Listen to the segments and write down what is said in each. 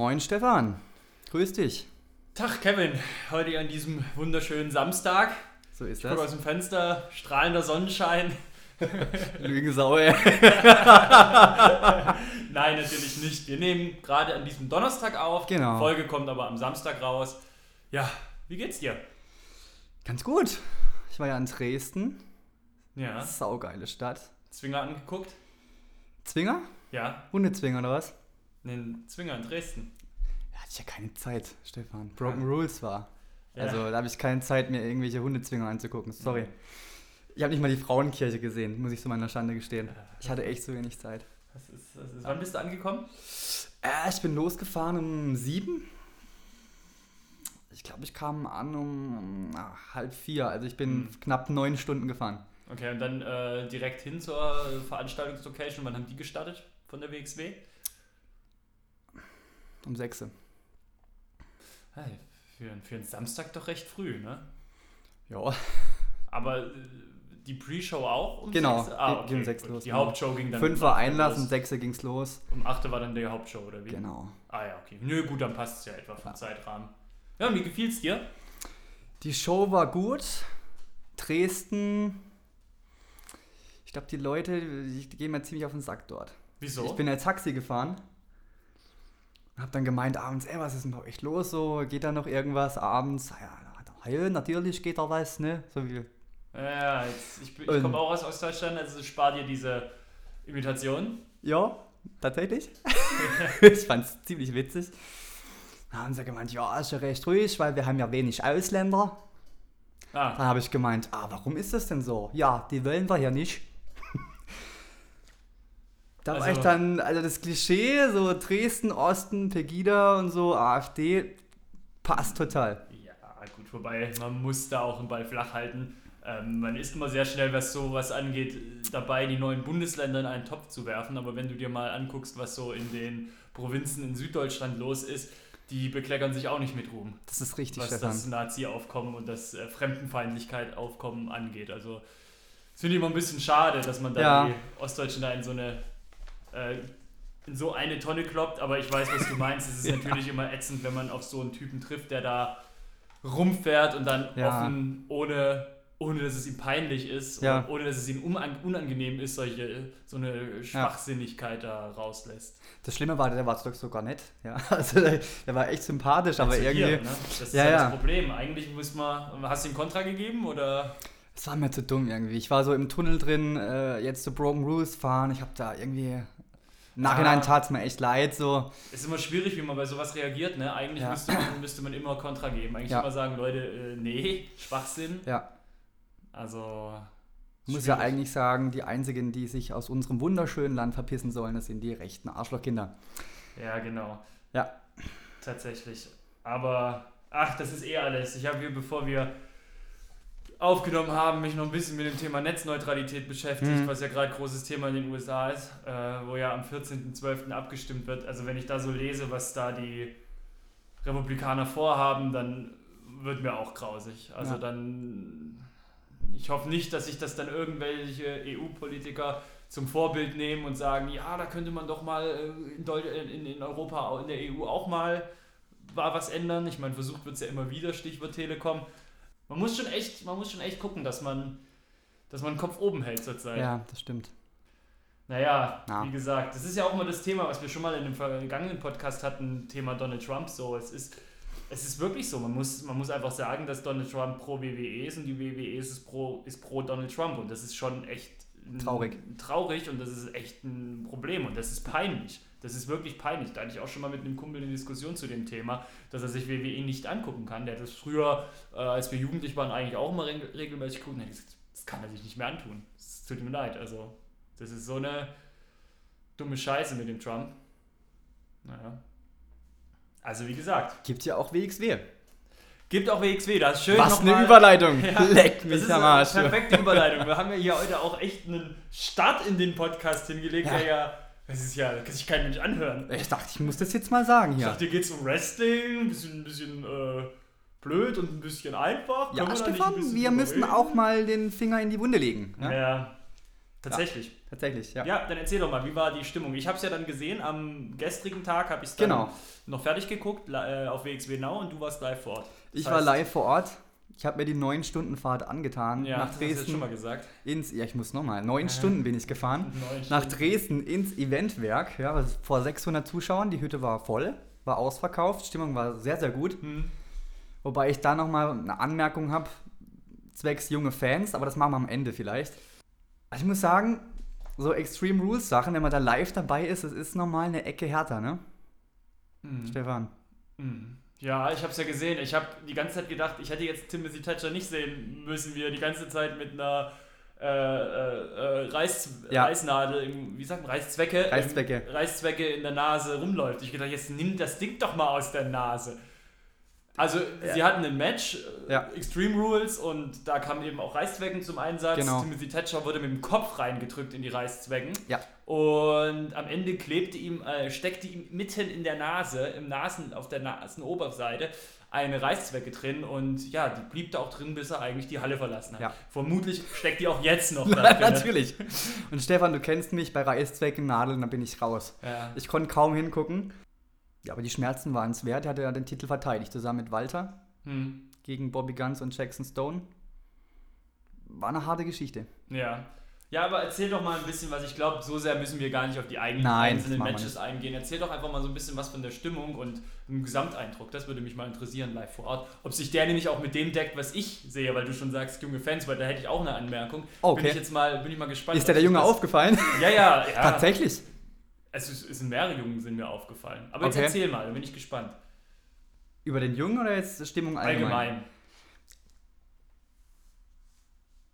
Moin Stefan, grüß dich. Tag Kevin, heute an diesem wunderschönen Samstag. So ist Ich gucke aus das. dem Fenster, strahlender Sonnenschein. Lügensau, ey. Nein, natürlich nicht. Wir nehmen gerade an diesem Donnerstag auf. Genau. Die Folge kommt aber am Samstag raus. Ja, wie geht's dir? Ganz gut. Ich war ja in Dresden. Ja, Saugeile Stadt. Zwinger angeguckt? Zwinger? Ja, Hundezwinger oder was? Einen Zwinger in Dresden. Da hatte ich ja keine Zeit, Stefan. Broken Rules war. Ja. Also da habe ich keine Zeit, mir irgendwelche Hundezwinger anzugucken. Sorry. Ich habe nicht mal die Frauenkirche gesehen, muss ich zu meiner Schande gestehen. Ich hatte echt so wenig Zeit. Das ist, das ist, wann bist du angekommen? Äh, ich bin losgefahren um sieben. Ich glaube, ich kam an um, ah, halb vier. Also ich bin Hm. knapp neun Stunden gefahren. Okay, und dann äh, direkt hin zur Veranstaltungslocation. Wann haben die gestartet von der WXW? Um sechs. Hey, für, für einen Samstag doch recht früh, ne? Ja, Aber äh, die Pre-Show auch um Genau, sechs? Ah, ging- ging um sechs gut. los, Die genau. Hauptshow ging dann fünf um war acht Einlass, um sechs ging's los. Um 8 war dann die Hauptshow, oder wie? Genau. Ah ja, okay. Nö, gut, dann passt es ja etwa vom Ja. Zeitrahmen. Ja, und wie gefiel's dir? Die Show war gut. Dresden. Ich glaube, die Leute, die gehen mir ziemlich auf den Sack dort. Wieso? Ich bin ja Taxi gefahren. Und hab dann gemeint abends, ey, was ist denn bei euch los so? Geht da noch irgendwas abends? Ja, natürlich geht da was, ne? So wie ja, jetzt, ich, ich komme auch aus Ostdeutschland, also spar dir diese Imitation. Ja, tatsächlich. ich fand's ziemlich witzig. Da haben sie gemeint, ja, ist ja recht ruhig, weil wir haben ja wenig Ausländer. Ah, Dann habe ich gemeint, ah, warum ist das denn so? Ja, die wollen wir hier nicht. Da war Also- ich dann, also das Klischee, so Dresden, Osten, Pegida und so, AfD, passt total. ja, gut, wobei man muss da auch einen Ball flach halten. Ähm, man ist immer sehr schnell, was sowas angeht, dabei, die neuen Bundesländer in einen Topf zu werfen. Aber wenn du dir mal anguckst, was so in den Provinzen in Süddeutschland los ist, die bekleckern sich auch nicht mit Ruhm. Das ist richtig, was Stefan. das Nazi-Aufkommen und das äh, Fremdenfeindlichkeit-Aufkommen angeht. Also, das finde ich immer ein bisschen schade, dass man da Ja. die Ostdeutschen da in so eine äh, in so eine Tonne kloppt, aber ich weiß, was du meinst. Es ist Ja. natürlich immer ätzend, wenn man auf so einen Typen trifft, der da rumfährt und dann Ja. offen, ohne, ohne dass es ihm peinlich ist, Ja. ohne dass es ihm unan- unangenehm ist, solche, so eine Schwachsinnigkeit da rauslässt. Das Schlimme war, der war doch sogar nett. Ja, also der, war echt sympathisch, aber Zu irgendwie, dir, ne? Das ist Ja, ja, ja. das Problem. Eigentlich muss man. Hast du ihm Kontra gegeben oder? es war mir zu dumm irgendwie. Ich war so im Tunnel drin, äh, jetzt zu Broken Rules fahren, ich habe da irgendwie, im Nachhinein Ah. tat es mir echt leid, so. Es ist immer schwierig, wie man bei sowas reagiert. Ne? Eigentlich Ja. müsste, man, müsste man immer Kontra geben. Eigentlich Ja. immer sagen, Leute, äh, nee, Schwachsinn. Ja, Also. Ich muss ja eigentlich sagen, die einzigen, die sich aus unserem wunderschönen Land verpissen sollen, das sind die rechten Arschlochkinder. Ja, genau. Ja. Tatsächlich. Aber, ach, das ist eh alles. Ich habe hier, bevor wir aufgenommen haben, mich noch ein bisschen mit dem Thema Netzneutralität beschäftigt, Mhm. was ja gerade großes Thema in den USA ist, äh, wo ja am 14.12. abgestimmt wird. Also wenn ich da so lese, was da die Republikaner vorhaben, dann wird mir auch grausig. Also Ja. dann, ich hoffe nicht, dass sich das dann irgendwelche EU-Politiker zum Vorbild nehmen und sagen, ja, da könnte man doch mal äh, in, Deu in, in Europa, in der EU auch mal was ändern. Ich meine, versucht wird es ja immer wieder, Stichwort Telekom. Man muss schon echt, man muss schon echt gucken, dass man, dass man den Kopf oben hält zurzeit. Ja, das stimmt. Naja, Ja. wie gesagt, das ist ja auch immer das Thema, was wir schon mal in dem vergangenen Podcast hatten, Thema Donald Trump. So, es ist, es ist wirklich so. Man muss, man muss einfach sagen, dass Donald Trump pro WWE ist und die WWE ist pro, ist pro Donald Trump. Und das ist schon echt Traurig. Traurig und das ist echt ein Problem und das ist peinlich. Das ist wirklich peinlich. Da hatte ich auch schon mal mit einem Kumpel eine Diskussion zu dem Thema, dass er sich WWE nicht angucken kann. Der hat das früher, äh, als wir jugendlich waren, eigentlich auch immer re regelmäßig hat gesagt, das kann er sich nicht mehr antun. Es tut mir leid. Also, das ist so eine dumme Scheiße mit dem Trump. Naja. Also, wie gesagt, Gibt ja auch WXW. gibt auch WXW. Das ist schön. Was eine Überleitung. Ja, Leck Das mich ist am eine Arsch. perfekte Überleitung. Wir haben ja hier heute auch echt einen Start in den Podcast hingelegt, Ja. der ja, das ist ja, kann sich kein Mensch anhören. Ich dachte, ich muss das jetzt mal sagen Ich hier. dachte, hier geht es um Wrestling, ein bisschen, ein bisschen äh, blöd und ein bisschen einfach. Ja, Können ein Stefan, bisschen wir müssen reden? auch mal den Finger in die Wunde legen. Ja. Ja? Tatsächlich. Tatsächlich, ja. Ja, dann erzähl doch mal, wie war die Stimmung? Ich habe es ja dann gesehen, am gestrigen Tag habe ich es dann Genau. noch fertig geguckt äh, auf WXW Now und du warst live vor Ort. Das Ich war heißt- live vor Ort. Ich habe mir die 9-Stunden-Fahrt angetan. Ja, nach das hast du Dresden schon mal gesagt. ins. Ja, ich muss nochmal. Neun Stunden bin ich gefahren. Nach. Dresden ins Eventwerk. Ja, vor 600 Zuschauern. Die Hütte war voll, war ausverkauft. Stimmung war sehr, sehr gut. Hm. Wobei ich da nochmal eine Anmerkung habe, zwecks junge Fans, aber das machen wir am Ende vielleicht. Also ich muss sagen, so Extreme Rules Sachen, wenn man da live dabei ist, es ist nochmal eine Ecke härter, ne? Hm. Stefan. Hm. Ja, ich habe es ja gesehen. Ich habe die ganze Zeit gedacht, ich hätte jetzt Timothy Thatcher nicht sehen müssen, wie er die ganze Zeit mit einer äh, äh, äh, Reiß, Ja. Reißnadel, im, wie sagt man, Reißzwecke, im- Reißzwecke. Reißzwecke in der Nase rumläuft. Ich gedacht, jetzt nimm das Ding doch mal aus der Nase. Also, sie hatten ein Match, äh, Ja. Extreme Rules, und da kamen eben auch Reißzwecken zum Einsatz. Genau. Timothy Thatcher wurde mit dem Kopf reingedrückt in die Reißzwecken. Ja. Und am Ende klebte ihm, äh, steckte ihm mitten in der Nase, im Nasen, auf der Nasenoberseite, eine Reißzwecke drin und ja, die blieb da auch drin, bis er eigentlich die Halle verlassen hat. Ja. Vermutlich steckt die auch jetzt noch da drin. Natürlich. Und Stefan, du kennst mich bei Reißzwecken, Nadeln, da bin ich raus. Ja. Ich konnte kaum hingucken. Ja, aber die Schmerzen waren es wert. Er hatte ja den Titel verteidigt, zusammen mit Walter Hm. gegen Bobby Guns und Jackson Stone. War eine harte Geschichte. Ja. Ja, aber erzähl doch mal ein bisschen was. Ich glaube, so sehr müssen wir gar nicht auf die eigenen Nein, einzelnen Matches eingehen. Erzähl doch einfach mal so ein bisschen was von der Stimmung und dem Gesamteindruck. Das würde mich mal interessieren, live vor Ort. Ob sich der nämlich auch mit dem deckt, was ich sehe, weil du schon sagst, junge Fans, weil da hätte ich auch eine Anmerkung. Okay. Bin ich jetzt mal, bin ich mal gespannt. Ist der sich Junge das- aufgefallen? Ja, ja, ja. Tatsächlich. Es, ist, es sind mehrere Jungen sind mir aufgefallen. Aber jetzt Okay. erzähl mal, da bin ich gespannt. Über den Jungen oder jetzt Stimmung allgemein? Allgemein.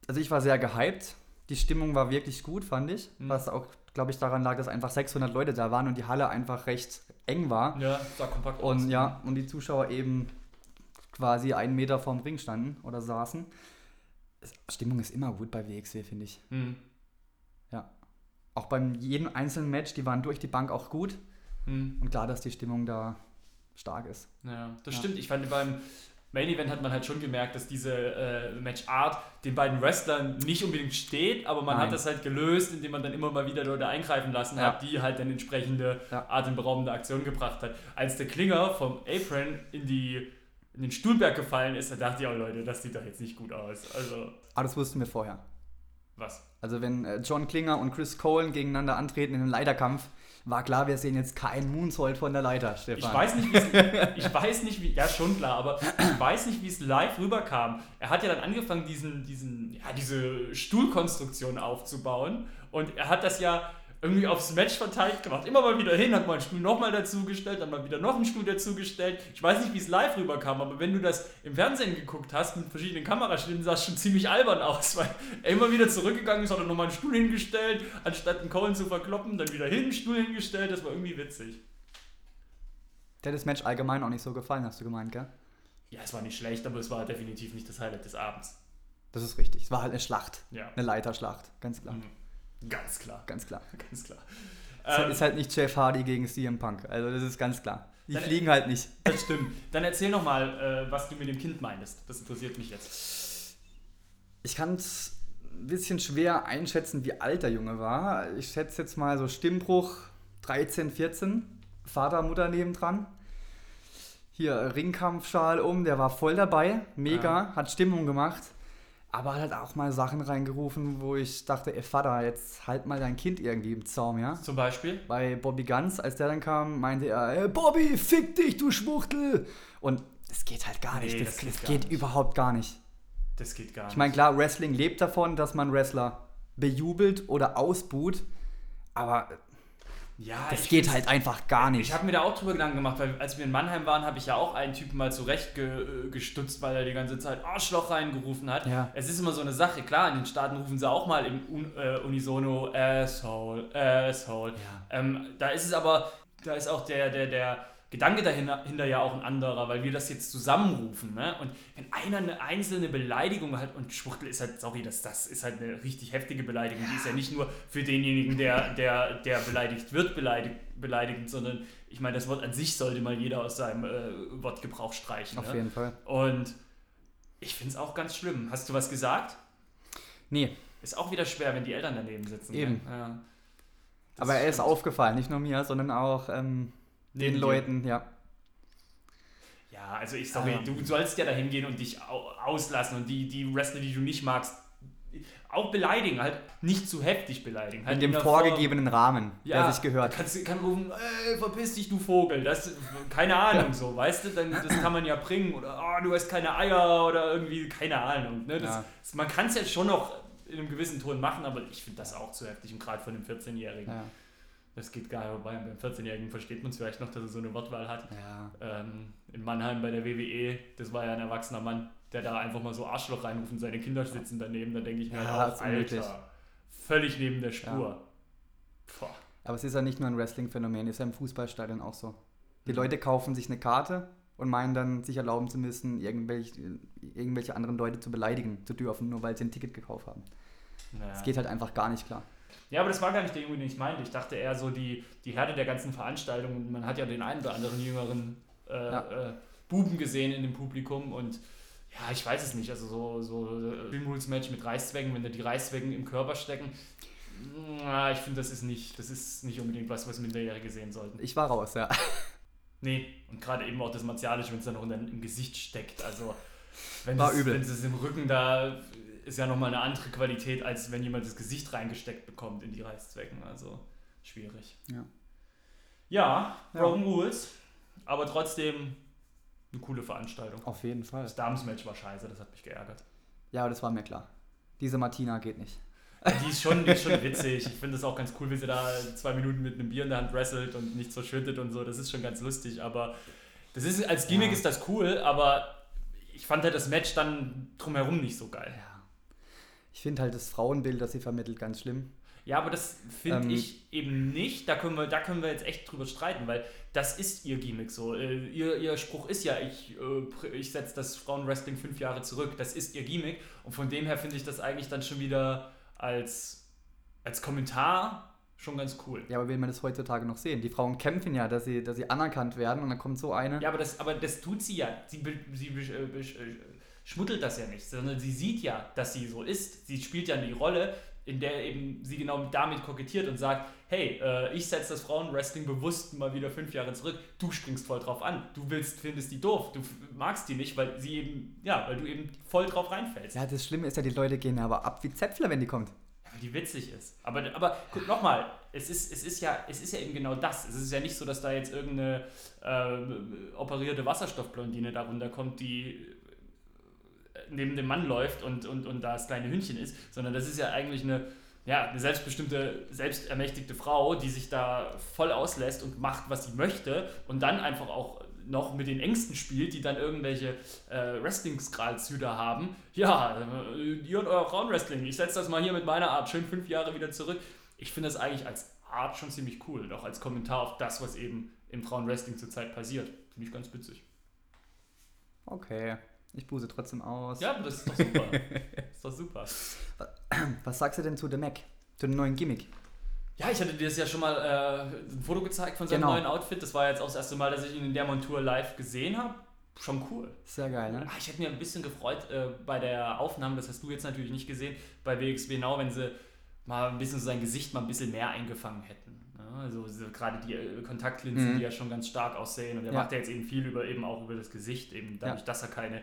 Also ich war sehr gehypt. Die Stimmung war wirklich gut, fand ich. Mhm. Was auch, glaube ich, daran lag, dass einfach 600 Leute da waren und die Halle einfach recht eng war. Ja, sah kompakt aus. Und ja, und die Zuschauer eben quasi einen Meter vorm Ring standen oder saßen. Stimmung ist immer gut bei WXW, finde ich. Hm. Auch beim jedem einzelnen Match, die waren durch die Bank auch gut. Hm. Und klar, dass die Stimmung da stark ist. Ja, das Ja. stimmt. Ich fand beim Main Event hat man halt schon gemerkt, dass diese äh, Matchart den beiden Wrestlern nicht unbedingt steht, aber man Nein. hat das halt gelöst, indem man dann immer mal wieder Leute eingreifen lassen Ja. hat, die halt dann entsprechende Ja. atemberaubende Aktion gebracht hat. Als der Klinger vom Apron in die in den Stuhlberg gefallen ist, da dachte ich auch, Leute, das sieht doch jetzt nicht gut aus. Also, Aber das wussten wir vorher. Was? Also wenn äh, John Klinger und Chris Cole gegeneinander antreten in einem Leiterkampf, war klar, wir sehen jetzt keinen Moonsault von der Leiter, Stefan. Ich weiß nicht, wie es- ich weiß nicht, wie, ja schon klar, aber ich weiß nicht, wie es live rüberkam. Er hat ja dann angefangen, diesen, diesen, ja, diese Stuhlkonstruktion aufzubauen und er hat das ja irgendwie aufs Match verteilt gemacht. Immer mal wieder hin, hat mal einen Stuhl nochmal dazugestellt, dann mal wieder noch einen Stuhl dazugestellt. Ich weiß nicht, wie es live rüberkam, aber wenn du das im Fernsehen geguckt hast, mit verschiedenen Kameraschnitten, sah es schon ziemlich albern aus, weil er immer wieder zurückgegangen ist, hat er nochmal einen Stuhl hingestellt, anstatt einen Cohen zu verkloppen, dann wieder hin, einen Stuhl hingestellt. Das war irgendwie witzig. Der hat das Match allgemein auch nicht so gefallen, hast du gemeint, gell? Ja, es war nicht schlecht, aber es war definitiv nicht das Highlight des Abends. Das ist richtig. Es war halt eine Schlacht. Ja. Eine Leiterschlacht, ganz klar. Mhm. Ganz klar, Ganz klar. ganz klar. Es Ähm, ist halt nicht Jeff Hardy gegen CM Punk. Also das ist ganz klar. Die Dann- fliegen halt nicht. das stimmt. Dann erzähl noch mal, äh, was du mit dem Kind meintest. Das interessiert mich jetzt. Ich kann es ein bisschen schwer einschätzen, wie alt der Junge war. Ich schätze jetzt mal so Stimmbruch 13, 14. Vater, Mutter nebendran. Hier Ringkampfschal um, der war voll dabei. Mega, hat Stimmung gemacht. Aber hat halt auch mal Sachen reingerufen, wo ich dachte, ey Vater, jetzt halt mal dein Kind irgendwie im Zaum, ja? Zum Beispiel? Bei Bobby Guns, als der dann kam, meinte er, "Ey, Bobby, fick dich, du Schwuchtel! Und das geht halt gar Nee, nicht. das Das, geht das gar geht nicht. überhaupt gar nicht. Das geht gar nicht. Ich meine, klar, Wrestling lebt davon, dass man Wrestler bejubelt oder ausbuht, aber ja, das geht halt einfach gar nicht. Ich habe mir da auch drüber Gedanken gemacht, weil als wir in Mannheim waren, habe ich ja auch einen Typen mal zurecht ge äh, gestutzt, weil er die ganze Zeit Arschloch reingerufen hat. Ja. Es ist immer so eine Sache, klar, in den Staaten rufen sie auch mal im Un äh, Unisono Asshole, Asshole. Ja. Ähm, da ist es aber, da ist auch der, der, der Gedanke dahinter hinter ja auch ein anderer, weil wir das jetzt zusammenrufen. Ne? Und wenn einer eine einzelne Beleidigung hat, und Schwuchtel ist halt, sorry, das, das ist halt eine richtig heftige Beleidigung, die ist ja nicht nur für denjenigen, der, der, der beleidigt wird, beleidigt, beleidigend, sondern ich meine, das Wort an sich sollte mal jeder aus seinem äh, Wortgebrauch streichen. Auf ne? jeden Fall. Und ich finde es auch ganz schlimm. Hast du was gesagt? Nee, ist auch wieder schwer, wenn die Eltern daneben sitzen. Eben. gell? Ja. Aber er ist aufgefallen, nicht nur mir, sondern auch ähm, Den dir. Leuten, ja. Ja, also ich sorry, Ja. du sollst ja dahin gehen und dich au auslassen und die, die Wrestler, die du nicht magst, auch beleidigen, halt nicht zu heftig beleidigen. Halt In dem vorgegebenen Rahmen, ja, der sich gehört. Kannst, kann rufen, ey, verpiss dich, du Vogel. Das, keine Ahnung, so, weißt du, dann, das kann man ja bringen. Oder, oh, du hast keine Eier oder irgendwie, keine Ahnung. Ne? Das, Ja. das, man kann es ja schon noch in einem gewissen Ton machen, aber ich finde das auch zu heftig und gerade von einem 14-Jährigen. Ja. Das geht gar nicht vorbei. Beim 14-Jährigen versteht man es vielleicht noch, dass er so eine Wortwahl hat. ja. Ähm, in Mannheim bei der WWE, das war ja ein erwachsener Mann, der da einfach mal so Arschloch reinruft und seine Kinder sitzen daneben. Da denke ich mir Ja, halt. Alter, völlig neben der Spur. Boah. Aber es ist ja nicht nur ein Wrestling-Phänomen, ist ja im Fußballstadion auch so. Die Mhm. Leute kaufen sich eine Karte und meinen dann, sich erlauben zu müssen, irgendwelche, irgendwelche anderen Leute zu beleidigen zu dürfen, nur weil sie ein Ticket gekauft haben. Naja. Das geht halt einfach gar nicht klar. Ja, aber das war gar nicht der Junge, den ich meinte. Ich dachte eher so die, die Härte der ganzen Veranstaltung. Man hat ja den einen oder anderen jüngeren äh, Ja. äh, Buben gesehen in dem Publikum. Und ja, ich weiß es nicht. Also so, so Dream Rules Match mit Reißzwecken, wenn da die Reißzwecken im Körper stecken. Na, ich finde, das ist nicht, das ist nicht unbedingt was, was Minderjährige sehen sollten. Ich war raus, ja. Nee, und gerade eben auch das Martialische, wenn es dann noch in im Gesicht steckt. Also, wenn es im Rücken da ist ja nochmal eine andere Qualität, als wenn jemand das Gesicht reingesteckt bekommt in die Reißzwecken. Also, schwierig. Ja. Ja, Ja. Broken Rules, aber trotzdem eine coole Veranstaltung. Auf jeden Fall. Das Damensmatch war scheiße, das hat mich geärgert. Ja, aber das war mir klar. Diese Martina geht nicht. Die ist schon, die ist schon witzig. Ich finde es auch ganz cool, wie sie da zwei Minuten mit einem Bier in der Hand wrestelt und nichts verschüttet und so. Das ist schon ganz lustig. Aber das ist, als Gimmick Ja. ist das cool, aber ich fand halt das Match dann drumherum nicht so geil. Ja. Ich finde halt das Frauenbild, das sie vermittelt, ganz schlimm. Ja, aber das finde Ähm. ich eben nicht. Da können, wir, da können wir jetzt echt drüber streiten, weil das ist ihr Gimmick so. Äh, ihr, ihr Spruch ist ja, ich, äh, ich setze das Frauenwrestling fünf Jahre zurück. Das ist ihr Gimmick. Und von dem her finde ich das eigentlich dann schon wieder als, als Kommentar schon ganz cool. Ja, aber will man das heutzutage noch sehen? Die Frauen kämpfen ja, dass sie, dass sie anerkannt werden und dann kommt so eine. Ja, aber das, aber das tut sie ja. Sie, sie schmuddelt das ja nicht, sondern sie sieht ja, dass sie so ist. Sie spielt ja die Rolle, in der eben sie genau damit kokettiert und sagt, hey, äh, ich setze das Frauenwrestling bewusst mal wieder fünf Jahre zurück. Du springst voll drauf an. Du willst, findest die doof. Du magst die nicht, weil sie eben, ja, weil du eben voll drauf reinfällst. Ja, das Schlimme ist ja, die Leute gehen aber ab wie Zäpfler, wenn die kommt. Ja, weil die witzig ist. Aber, aber guck nochmal, es ist, es, ist ja, es ist ja eben genau das. Es ist ja nicht so, dass da jetzt irgendeine äh, operierte Wasserstoffblondine da runterkommt, die neben dem Mann läuft und, und, und da das kleine Hündchen ist, sondern das ist ja eigentlich eine, ja, eine selbstbestimmte, selbstermächtigte Frau, die sich da voll auslässt und macht, was sie möchte und dann einfach auch noch mit den Ängsten spielt, die dann irgendwelche äh, Wrestling-Skralzüder haben. Ja, äh, ihr und euer Frauenwrestling, ich setze das mal hier mit meiner Art schön fünf Jahre wieder zurück. Ich finde das eigentlich als Art schon ziemlich cool und auch als Kommentar auf das, was eben im Frauenwrestling zurzeit passiert. Finde ich ganz witzig. Okay, ich buße trotzdem aus. Ja, das ist doch super. ist doch super. Was sagst du denn zu The Mac? Zu dem neuen Gimmick? Ja, ich hatte dir das ja schon mal äh, ein Foto gezeigt von seinem Genau. neuen Outfit. Das war jetzt auch das erste Mal, dass ich ihn in der Montur live gesehen habe. Schon cool. Sehr geil, ne? Ah, Ich hätte mir ein bisschen gefreut äh, bei der Aufnahme, das hast du jetzt natürlich nicht gesehen, bei WXW Now, wenn sie mal ein bisschen so sein Gesicht mal ein bisschen mehr eingefangen hätten. Ja, also so gerade die äh, Kontaktlinsen, Mhm. die ja schon ganz stark aussehen. Und er Ja. macht ja jetzt eben viel über eben auch über das Gesicht, eben dadurch, dass er keine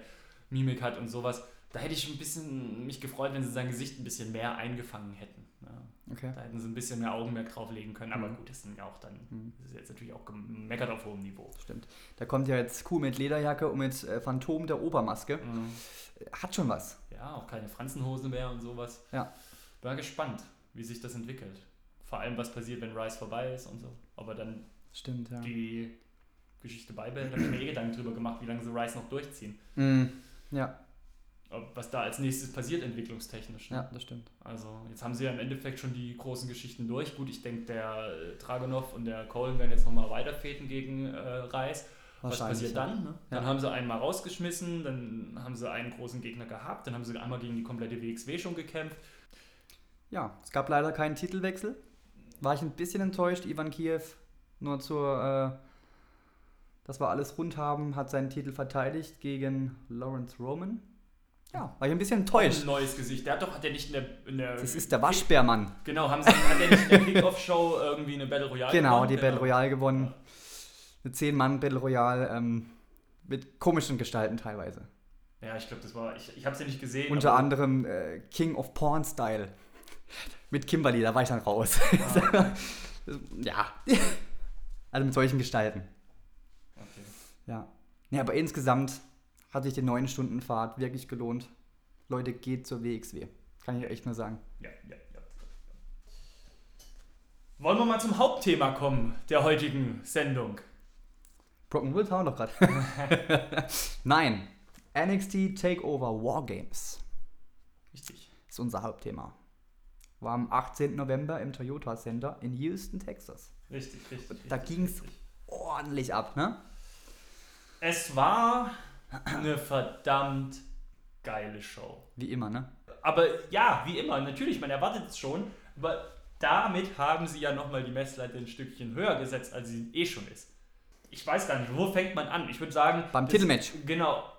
Mimik hat und sowas. Da hätte ich ein bisschen mich gefreut, wenn sie sein Gesicht ein bisschen mehr eingefangen hätten. Ja. Okay. Da hätten sie ein bisschen mehr Augenmerk drauflegen können. Aber Mhm. gut, das sind ja auch dann, Mhm. das ist jetzt natürlich auch gemeckert auf hohem Niveau. Stimmt. Da kommt ja jetzt Kuh mit Lederjacke und mit äh, Phantom der Obermaske. Mhm. Hat schon was. Ja, auch keine Franzenhose mehr und sowas. Ja. Bin gespannt, wie sich das entwickelt. Vor allem, was passiert, wenn Rice vorbei ist und so. Ob er dann Stimmt, ja. die Geschichte beibehält, da habe ich mir eh Gedanken drüber gemacht, wie lange sie Rice noch durchziehen. Mhm. Ja, was da als nächstes passiert, entwicklungstechnisch. ne? ja, das stimmt. Also, jetzt haben sie ja im Endeffekt schon die großen Geschichten durch. Gut, ich denke, der äh, Dragonov und der Cole werden jetzt nochmal weiterfäden gegen äh, Rice. Was passiert dann? Ne? Dann Ja. haben sie einen mal rausgeschmissen, dann haben sie einen großen Gegner gehabt, dann haben sie einmal gegen die komplette WXW schon gekämpft. Ja, es gab leider keinen Titelwechsel. War ich ein bisschen enttäuscht. Ivan Kiev, nur zur, äh, dass wir alles rund haben, hat seinen Titel verteidigt gegen Lawrence Roman. Ja, war ich ein bisschen Ein enttäuscht. neues Gesicht. Der hat doch, hat der nicht in der. In der Das ist der Waschbärmann. Genau, haben sie, hat der nicht in der Kickoff-Show irgendwie eine Battle Royale Genau, gewonnen? die Battle Royale gewonnen. Eine 10-Mann-Battle Royale ähm, mit komischen Gestalten teilweise. Ja, ich glaube, das war. Ich, ich habe sie nicht gesehen. Unter anderem äh, King of Porn Style. Mit Kimberly, da war ich dann raus. Ah, ja. Also mit solchen Gestalten. Ja. ja. Aber insgesamt hat sich die 9 Stunden Fahrt wirklich gelohnt. Leute, geht zur WXW. Kann ich echt nur sagen. Ja, ja, ja. Wollen wir mal zum Hauptthema kommen der heutigen Sendung? Broken Woods haben wir doch gerade. Nein. NXT Takeover Wargames Richtig. ist unser Hauptthema. War am 18. November im Toyota Center in Houston, Texas. Richtig, richtig. Da richtig, ging's- richtig. Ordentlich ab, ne? Es war eine verdammt geile Show. Wie immer, ne? Aber ja, wie immer, natürlich, man erwartet es schon, aber damit haben sie ja nochmal die Messlatte ein Stückchen höher gesetzt, als sie eh schon ist. Ich weiß gar nicht, wo fängt man an? Ich würde sagen. Beim das- Titelmatch. Genau.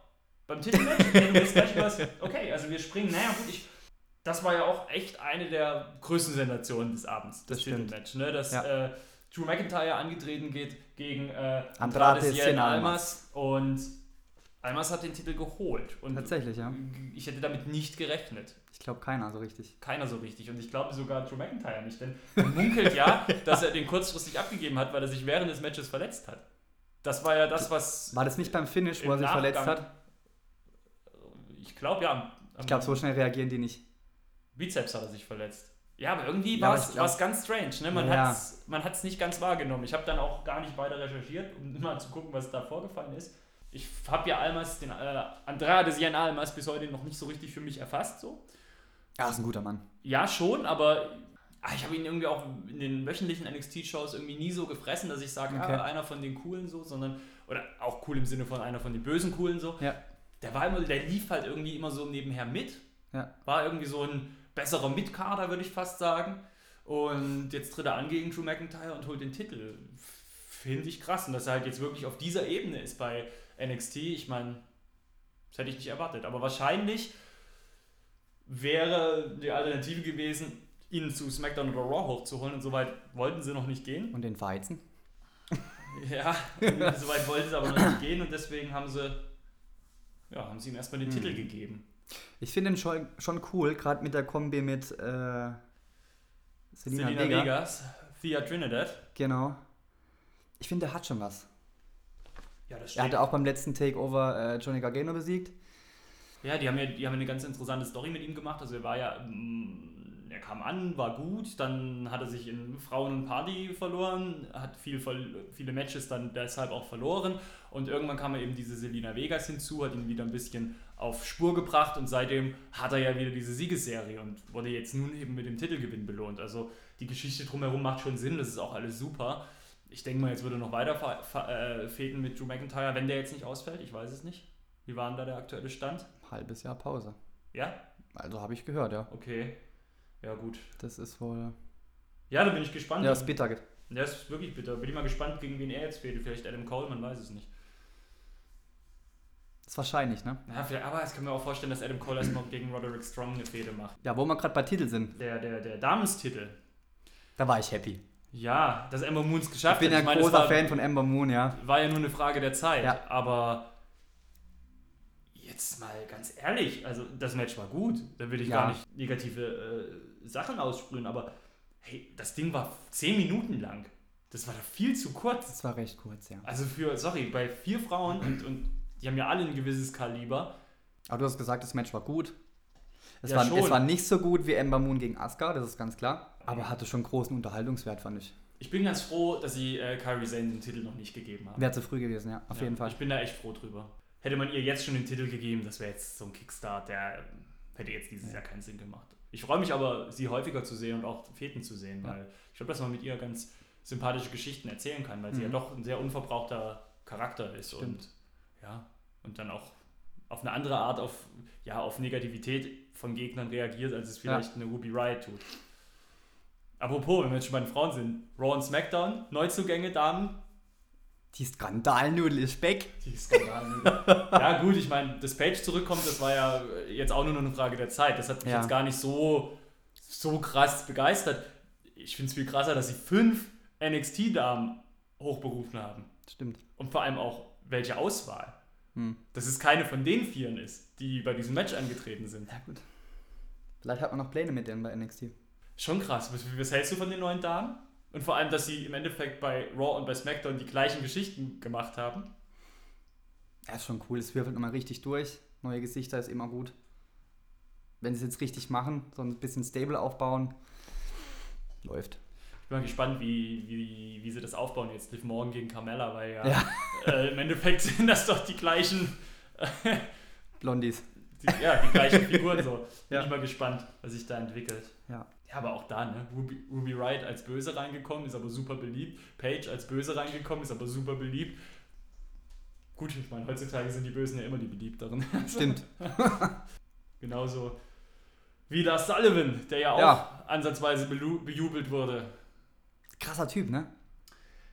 Beim Titelmatch? Wenn du jetzt gleich was. Okay, also wir springen. Naja, gut, ich. Das war ja auch echt eine der größten Sensationen des Abends, das, Das. Titelmatch. Ne? Dass Ja. äh, Drew McIntyre angetreten geht gegen äh, Andrade Cien Cien Almas und Almas hat den Titel geholt. Und Tatsächlich, ja. ich hätte damit nicht gerechnet. Ich glaube keiner so richtig. Keiner so richtig. Und ich glaube sogar Drew McIntyre nicht. Denn man munkelt ja, dass er den kurzfristig abgegeben hat, weil er sich während des Matches verletzt hat. Das war ja das, was. War das nicht beim Finish, wo er sich verletzt Nachgang- hat? Ich glaube ja. am- am Ich glaube, so schnell reagieren die nicht. Bizeps hat er sich verletzt. Ja, aber irgendwie Ja, war es ganz strange. Ne? Man Ja. hat es nicht ganz wahrgenommen. Ich habe dann auch gar nicht weiter recherchiert, um mal zu gucken, was da vorgefallen ist. Ich habe ja Almas, den äh, Andrade Cien Almas bis heute noch nicht so richtig für mich erfasst. So. Ja, ist ein guter Mann. Ja, schon, aber ah, ich habe ihn irgendwie auch in den wöchentlichen NXT-Shows irgendwie nie so gefressen, dass ich sage, Okay. ah, einer von den Coolen so, sondern, oder auch cool im Sinne von einer von den bösen Coolen so. Ja. Der war immer, der lief halt irgendwie immer so nebenher mit. Ja. War irgendwie so ein besserer Mitkader, würde ich fast sagen. Und jetzt tritt er an gegen Drew McIntyre und holt den Titel. Finde ich krass. Und dass er halt jetzt wirklich auf dieser Ebene ist bei NXT, ich meine, das hätte ich nicht erwartet. Aber wahrscheinlich wäre die Alternative gewesen, ihn zu SmackDown oder Raw hochzuholen. Und so weit wollten sie noch nicht gehen. Und den Weizen? Ja, so weit wollten sie aber noch nicht gehen. Und deswegen haben sie, ja, haben sie ihm erstmal den Hm. Titel gegeben. Ich finde ihn schon, schon cool, gerade mit der Kombi mit äh, Selina, Selena Vega. Vegas, Thea Trinidad. Genau. Ich finde, der hat schon was. Ja, das Er hatte auch beim letzten Takeover äh, Johnny Gargano besiegt. Ja, die haben ja die haben eine ganz interessante Story mit ihm gemacht. Also er war ja, mm, er kam an, war gut, dann hat er sich in Frauen und Party verloren, hat viel, viele Matches dann deshalb auch verloren und irgendwann kam er eben diese Selina Vegas hinzu, hat ihn wieder ein bisschen auf Spur gebracht und seitdem hat er ja wieder diese Siegesserie und wurde jetzt nun eben mit dem Titelgewinn belohnt. Also die Geschichte drumherum macht schon Sinn, das ist auch alles super. Ich denke mal, jetzt würde er noch weiter äh, fäden mit Drew McIntyre, wenn der jetzt nicht ausfällt, ich weiß es nicht. Wie war denn da der aktuelle Stand? Halbes Jahr Pause. Ja? Also habe ich gehört, ja. Okay. Ja, gut. Das ist wohl. Ja, da bin ich gespannt. Ja, ist bitter. Ja, ist wirklich bitter. Bin ich mal gespannt, gegen wen er jetzt fehlt. Vielleicht Adam Cole, man weiß es nicht. Ist wahrscheinlich, ne? Ja, vielleicht, aber ich kann mir auch vorstellen, dass Adam Cole erstmal gegen Roderick Strong eine Fehde macht. Ja, wo wir gerade bei Titel sind, Der, der, der Damenstitel. da war ich happy. Ja, dass Ember Moons Ich geschafft bin ja hat. ein großer war, Fan von Ember Moon, ja. war ja nur eine Frage der Zeit. Ja. Aber jetzt mal ganz ehrlich, also das Match war gut. Da will ich Ja. gar nicht negative äh, Sachen aussprühen, aber hey, das Ding war 10 Minuten lang. Das war doch viel zu kurz. Das war recht kurz, ja. Also für, sorry, bei vier Frauen und, und die haben ja alle ein gewisses Kaliber. Aber du hast gesagt, das Match war gut. Es, Ja, war, schon. es war nicht so gut wie Ember Moon gegen Asuka, das ist ganz klar. Aber hatte schon großen Unterhaltungswert, fand ich. Ich bin ganz froh, dass sie äh, Kairi Sane den Titel noch nicht gegeben haben. Wäre zu früh gewesen, ja, auf Ja, jeden Fall. Ich bin da echt froh drüber. Hätte man ihr jetzt schon den Titel gegeben, das wäre jetzt so ein Kickstart, der ähm, hätte jetzt dieses Ja. Jahr keinen Sinn gemacht. Ich freue mich aber, sie häufiger zu sehen und auch Fäden zu sehen, weil ich glaube, dass man mit ihr ganz sympathische Geschichten erzählen kann, weil sie ja Mhm. doch ein sehr unverbrauchter Charakter ist Stimmt. und ja, und dann auch auf eine andere Art auf, ja, auf Negativität von Gegnern reagiert, als es vielleicht eine Ruby Riot tut. Apropos, wenn wir jetzt schon bei den Frauen sind, Raw und SmackDown, Neuzugänge, Damen, Die Skandalnudel ist weg. Die Skandalnudel. ja, gut, ich meine, dass Page zurückkommt, das war ja jetzt auch nur noch eine Frage der Zeit. Das hat mich Ja. jetzt gar nicht so, so krass begeistert. Ich finde es viel krasser, dass sie fünf NXT-Damen hochberufen haben. Stimmt. Und vor allem auch, welche Auswahl. Hm. Dass es keine von den Vieren ist, die bei diesem Match angetreten sind. Ja, gut. Vielleicht hat man noch Pläne mit denen bei NXT. Schon krass. Was, was hältst du von den neuen Damen? Und vor allem, dass sie im Endeffekt bei Raw und bei SmackDown die gleichen Geschichten gemacht haben. Ja, ist schon cool. Es wirbelt nochmal richtig durch. Neue Gesichter ist immer gut. Wenn sie es jetzt richtig machen, so ein bisschen stable aufbauen, läuft. Ich bin mal gespannt, wie, wie, wie sie das aufbauen jetzt. Liv Morgan gegen Carmella, weil ja, Ja. Äh, im Endeffekt sind das doch die gleichen, Blondies. die, ja, die gleichen Figuren so. Bin Ja. ich mal gespannt, was sich da entwickelt. Ja. Ja, aber auch da, ne? Ruby, Ruby Wright als Böse reingekommen, ist aber super beliebt. Paige als Böse reingekommen, ist aber super beliebt. Gut, ich meine, heutzutage sind die Bösen ja immer die beliebteren. Stimmt. Genauso wie das Sullivan, der ja auch Ja. ansatzweise bejubelt wurde. Krasser Typ, ne?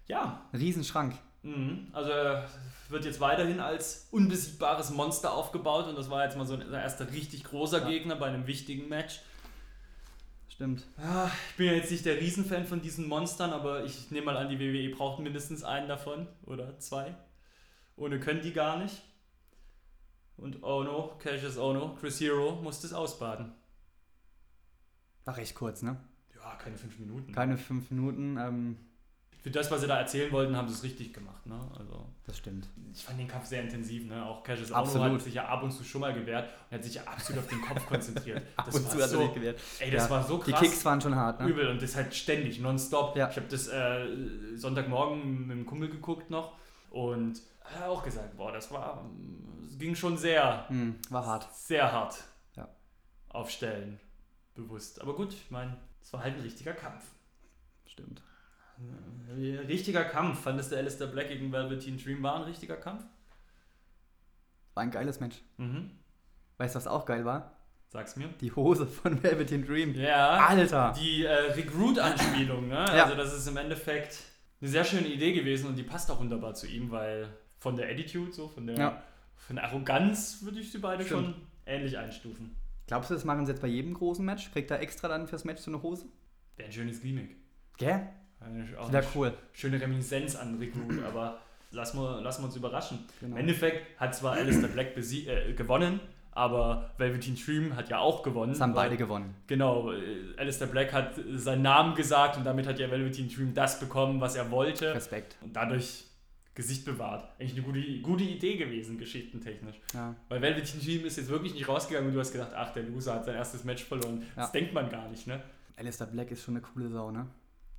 Ja, Riesenschrank. Mhm. Also er wird jetzt weiterhin als unbesiegbares Monster aufgebaut und das war jetzt mal so ein erster richtig großer Ja. Gegner bei einem wichtigen Match. Stimmt. Ah, Ich bin ja jetzt nicht der Riesenfan von diesen Monstern, aber ich nehme mal an, die WWE braucht mindestens einen davon oder zwei. Ohne können die gar nicht. Und Ono, Cassius Ono, Chris Hero muss das ausbaden. War recht kurz, ne? Ja, keine fünf Minuten. Keine fünf Minuten. Ähm, Für das, was sie da erzählen wollten, haben sie es richtig gemacht. Ne? Also das stimmt. Ich fand den Kampf sehr intensiv, ne? Auch Cassius Ono Absolut. hat sich ja ab und zu schon mal gewehrt und hat sich ja absolut auf den Kopf konzentriert. Ab Das und war zu hat er so, sich gewehrt. ey, das Ja. war so Die krass. Kicks waren schon hart, ne? übel und das halt ständig, nonstop. Ja. Ich habe das äh, Sonntagmorgen mit dem Kumpel geguckt noch und er hat auch gesagt, boah, das war, es ging schon sehr, Hm, war hart. sehr hart Ja. aufstellen, bewusst. Aber gut, ich meine, es war halt ein richtiger Kampf. Stimmt. Äh, Richtiger Kampf. Fandest du Alistair Black gegen Velveteen Dream war ein richtiger Kampf? War ein geiles Match. Mhm. Weißt du, was auch geil war? Sag's mir. Die Hose von Velveteen Dream. Ja. Alter! Die äh, Recruit-Anspielung, ne? Ja. Also das ist im Endeffekt eine sehr schöne Idee gewesen und die passt auch wunderbar zu ihm, weil von der Attitude, so von der, Ja. von der Arroganz würde ich sie beide Stimmt. schon ähnlich einstufen. Glaubst du, das machen sie jetzt bei jedem großen Match? Kriegt er extra dann fürs Match so eine Hose? Wäre ein schönes Gimmick. Gell? Eine cool. schöne Reminiszenz an Recruit, aber lassen wir, lassen wir uns überraschen. Genau. Im Endeffekt hat zwar Alistair Black äh, gewonnen, aber Velveteen Dream hat ja auch gewonnen. Das haben weil- beide gewonnen. Genau, äh, Alistair Black hat seinen Namen gesagt und damit hat ja Velveteen Dream das bekommen, was er wollte Respekt. und dadurch Gesicht bewahrt. Eigentlich eine gute, gute Idee gewesen, geschichtentechnisch. Ja. Weil Velveteen Dream ist jetzt wirklich nicht rausgegangen und du hast gedacht, ach, der Loser hat sein erstes Match verloren. Das Ja. denkt man gar nicht, ne? Alistair Black ist schon eine coole Sau, ne?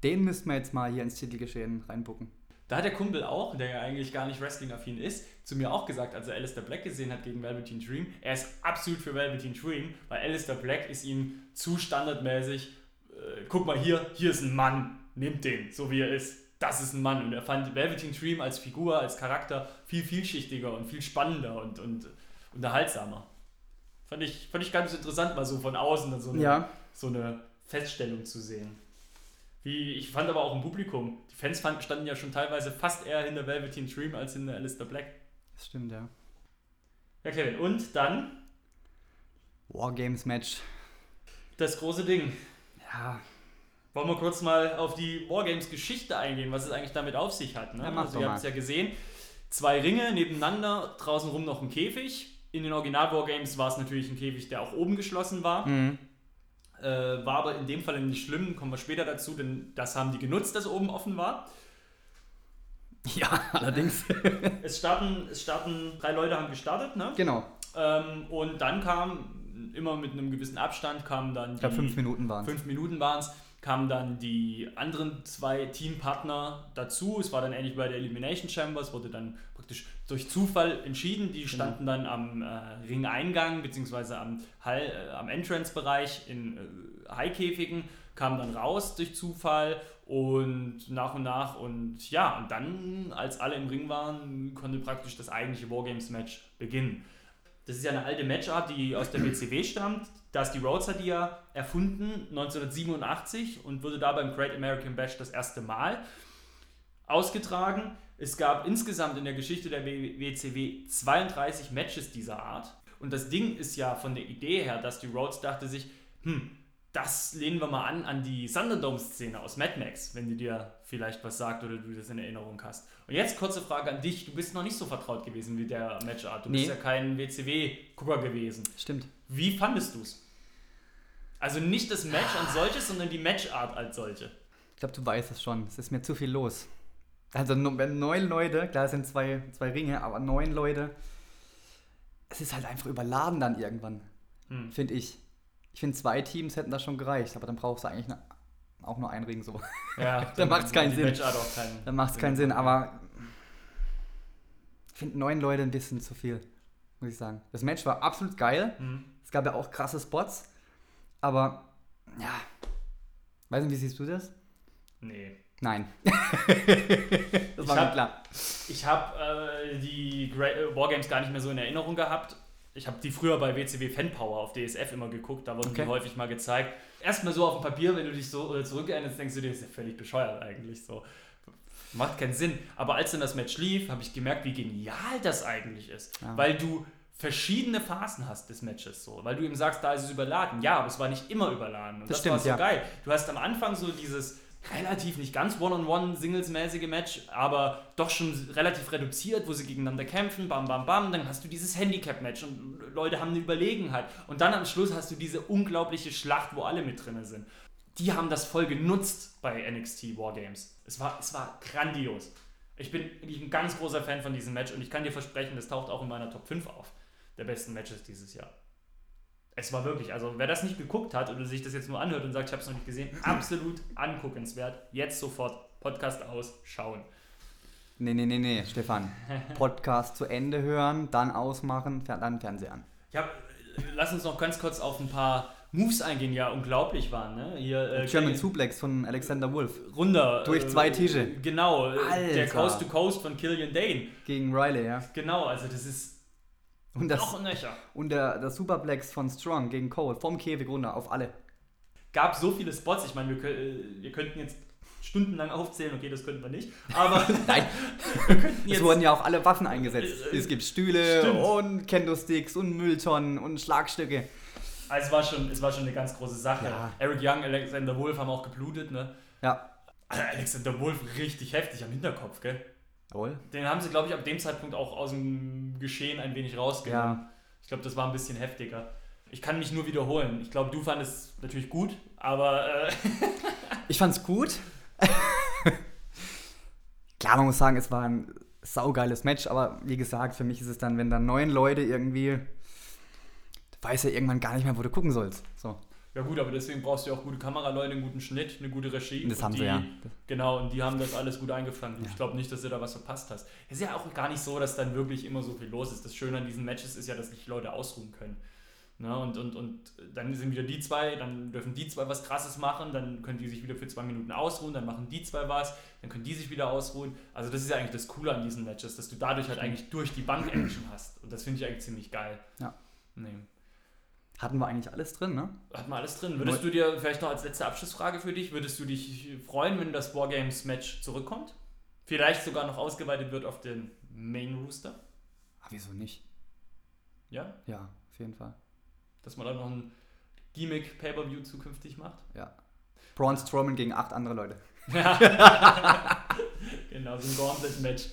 Den müssten wir jetzt mal hier ins Titelgeschehen reinbucken. Da hat der Kumpel auch, der ja eigentlich gar nicht Wrestling-affin ist, zu mir auch gesagt, als er Alistair Black gesehen hat gegen Velveteen Dream, er ist absolut für Velveteen Dream, weil Alistair Black ist ihm zu standardmäßig, äh, guck mal hier, hier ist ein Mann, nehmt den, so wie er ist. Das ist ein Mann. Und er fand Velveteen Dream als Figur, als Charakter viel vielschichtiger und viel spannender und, und unterhaltsamer. Fand ich, fand ich ganz interessant, mal so von außen so eine, Ja. so eine Feststellung zu sehen. Wie, ich fand aber auch im Publikum, die Fans fanden, standen ja schon teilweise fast eher hinter Velveteen Dream als hinter Alistair Black. Das stimmt, ja. Ja, Kevin, und dann Wargames-Match. das große Ding. Ja, Wollen wir kurz mal auf die Wargames-Geschichte eingehen, was es eigentlich damit auf sich hat. Ne? Ja, also ihr habt es ja gesehen, zwei Ringe nebeneinander, draußen rum noch ein Käfig. In den Original-Wargames war es natürlich ein Käfig, der auch oben geschlossen war. mhm. Äh, war aber in dem Fall nicht schlimm, kommen wir später dazu, denn das haben die genutzt, dass oben offen war. ja allerdings. Es starten, es starten, drei Leute haben gestartet, ne? genau. Ähm, und dann kam, immer mit einem gewissen Abstand, kamen dann Ich glaube, fünf Minuten waren fünf Minuten waren es, kamen dann die anderen zwei Teampartner dazu. Es war dann ähnlich bei der Elimination Chamber, es wurde dann praktisch durch Zufall entschieden. Genau. Die standen dann am äh, Ringeingang bzw. am, Hall, äh, am Entrance-Bereich in äh, Haikäfigen, kamen dann raus durch Zufall und nach und nach und ja, und dann, als alle im Ring waren, konnte praktisch das eigentliche Wargames-Match beginnen. Das ist ja eine alte Matchart, die aus der WCW stammt. Dusty Rhodes hat die ja erfunden 1987 und wurde da beim Great American Bash das erste Mal ausgetragen. Es gab insgesamt in der Geschichte der WCW 32 Matches dieser Art. Und das Ding ist ja von der Idee her, dass die Rhodes dachte sich, hm, das lehnen wir mal an an die Thunderdome-Szene aus Mad Max, wenn die dir vielleicht was sagt oder du das in Erinnerung hast. Und jetzt kurze Frage an dich. Du bist noch nicht so vertraut gewesen wie der Matchart. Du nee. bist ja kein WCW-Gucker gewesen. Stimmt. Wie fandest du es? Also nicht das Match an solches, sondern die Matchart als solche. Ich glaube, du weißt es schon. Es ist mir zu viel los. Also wenn neun Leute, klar es sind zwei, zwei Ringe, aber neun Leute, es ist halt einfach überladen dann irgendwann, hm. finde ich. Ich finde, zwei Teams hätten das schon gereicht, aber dann brauchst du eigentlich eine, auch nur einen Ring so. Ja, dann macht es keinen Sinn. Keinen dann macht es keinen Sinn, aber ich finde neun Leute ein bisschen zu viel, muss ich sagen. Das Match war absolut geil. Mhm. Es gab ja auch krasse Spots, aber ja, weiß nicht, wie siehst du das? Nee. Nein. das war mir klar. Ich habe äh, die äh, Wargames gar nicht mehr so in Erinnerung gehabt ich habe die früher bei WCW Fanpower auf DSF immer geguckt, da wurden okay. die häufig mal gezeigt. Erstmal so auf dem Papier, wenn du dich so äh, zurückerinnerst, denkst du dir, das ist ja völlig bescheuert eigentlich so. Macht keinen Sinn. Aber als dann das Match lief, habe ich gemerkt, wie genial das eigentlich ist. Ja. Weil du verschiedene Phasen hast des Matches so, weil du eben sagst, da ist es überladen. Ja, aber es war nicht immer überladen und das, das stimmt, war so ja. geil. Du hast am Anfang so dieses relativ nicht ganz One-on-One-Singles-mäßige Match, aber doch schon relativ reduziert, wo sie gegeneinander kämpfen, bam, bam, bam. Dann hast du dieses Handicap-Match und Leute haben eine Überlegenheit. Und dann am Schluss hast du diese unglaubliche Schlacht, wo alle mit drin sind. Die haben das voll genutzt bei NXT Wargames. Es war, es war grandios. Ich bin wirklich ein ganz großer Fan von diesem Match und ich kann dir versprechen, das taucht auch in meiner Top 5 auf, der besten Matches dieses Jahr. Es war wirklich, also wer das nicht geguckt hat oder sich das jetzt nur anhört und sagt, ich habe es noch nicht gesehen, absolut anguckenswert. Jetzt sofort Podcast aus, schauen. Nee, nee, nee, nee, Stefan. Podcast zu Ende hören, dann ausmachen, dann Fernseher an. Ja, lass uns noch ganz kurz auf ein paar Moves eingehen, ja unglaublich waren. Ne? Hier, äh, German Suplex von Alexander Wolf. Runter. Durch zwei äh, Tische. Genau, Alter. der Coast to Coast von Killian Dane. Gegen Riley, ja. Genau, also das ist und, das, und der, der Superplex von Strong gegen Cole vom Käfig runter auf alle. Gab so viele Spots, ich meine, wir, wir könnten jetzt stundenlang aufzählen, okay, das könnten wir nicht. Aber Nein, wir könnten jetzt. Es wurden ja auch alle Waffen eingesetzt. Äh, es gibt Stühle Stimmt. und Kendo-Sticks und Mülltonnen und Schlagstücke. Also es war schon, es war schon eine ganz große Sache. Ja. Eric Young, Alexander Wolf haben auch geblutet, ne? Ja. Alexander Wolf richtig heftig am Hinterkopf, gell? Jawohl. Den haben sie, glaube ich, ab dem Zeitpunkt auch aus dem Geschehen ein wenig rausgenommen. Ja. Ich glaube, das war ein bisschen heftiger. Ich kann mich nur wiederholen. Ich glaube, du fandest es natürlich gut, aber. Äh ich fand es gut. Klar, man muss sagen, es war ein saugeiles Match, aber wie gesagt, für mich ist es dann, wenn dann neun Leute irgendwie. Du weißt ja irgendwann gar nicht mehr, wo du gucken sollst. So. Ja gut, aber deswegen brauchst du ja auch gute Kameraleute, einen guten Schnitt, eine gute Regie. Das haben die, sie ja. Genau, und die haben das alles gut eingefangen. Ja. Ich glaube nicht, dass du da was verpasst hast. Es ist ja auch gar nicht so, dass dann wirklich immer so viel los ist. Das Schöne an diesen Matches ist ja, dass sich Leute ausruhen können. Ne? Und, und, und dann sind wieder die zwei, dann dürfen die zwei was krasses machen, dann können die sich wieder für zwei Minuten ausruhen, dann machen die zwei was, dann können die sich wieder ausruhen. Also das ist ja eigentlich das Coole an diesen Matches, dass du dadurch halt eigentlich durch die Bank Action hast. Und das finde ich eigentlich ziemlich geil. Ja. Nee. Hatten wir eigentlich alles drin, ne? Hatten wir alles drin. Würdest du dir vielleicht noch als letzte Abschlussfrage für dich, würdest du dich freuen, wenn das Wargames-Match zurückkommt? Vielleicht sogar noch ausgeweitet wird auf den Main Rooster? Ach, wieso nicht? Ja? Ja, auf jeden Fall. Dass man dann noch ein Gimmick Pay-Per-View zukünftig macht? Ja. Braun Strowman gegen acht andere Leute. Ja. genau, so ein Gauntlet-Match.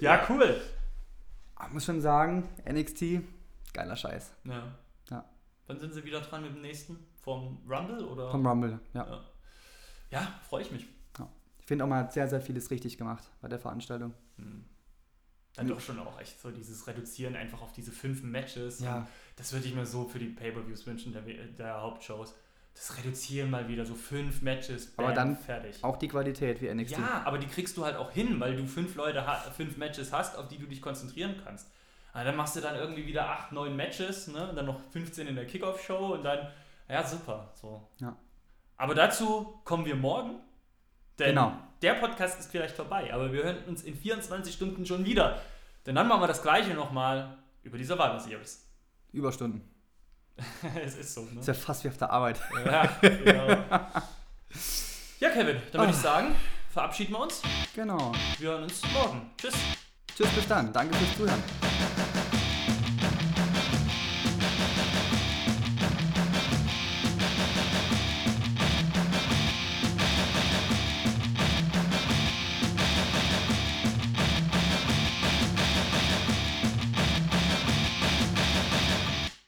Ja, cool. Ich muss schon sagen, NXT, geiler Scheiß. Ja. Wann sind sie wieder dran mit dem nächsten? Vom Rumble? Oder? Vom Rumble, ja. Ja, ja freue ich mich. Ja. Ich finde auch, man hat sehr, sehr vieles richtig gemacht bei der Veranstaltung. Hm. Dann doch schon auch echt so dieses Reduzieren einfach auf diese fünf Matches. Ja. Das würde ich mir so für die Pay-Per-Views wünschen, der, der Hauptshows das Reduzieren mal wieder, so fünf Matches, bam, aber dann fertig. Auch die Qualität wie NXT. Ja, aber die kriegst du halt auch hin, weil du fünf Leute, fünf Matches hast, auf die du dich konzentrieren kannst. Aber dann machst du dann irgendwie wieder 8, 9 Matches, ne? Und dann noch 15 in der Kickoff-Show und dann, ja, super. So. Ja. Aber dazu kommen wir morgen. Denn genau. der Podcast ist vielleicht vorbei, aber wir hören uns in 24 Stunden schon wieder. Denn dann machen wir das gleiche nochmal über die Survivor Series. Überstunden. es ist so, ne? Ist ja fast wie auf der Arbeit. Ja, genau. ja, Kevin, dann würde ich ah. sagen, verabschieden wir uns. Genau. Wir hören uns morgen. Tschüss. Bis dann. Danke fürs Zuhören.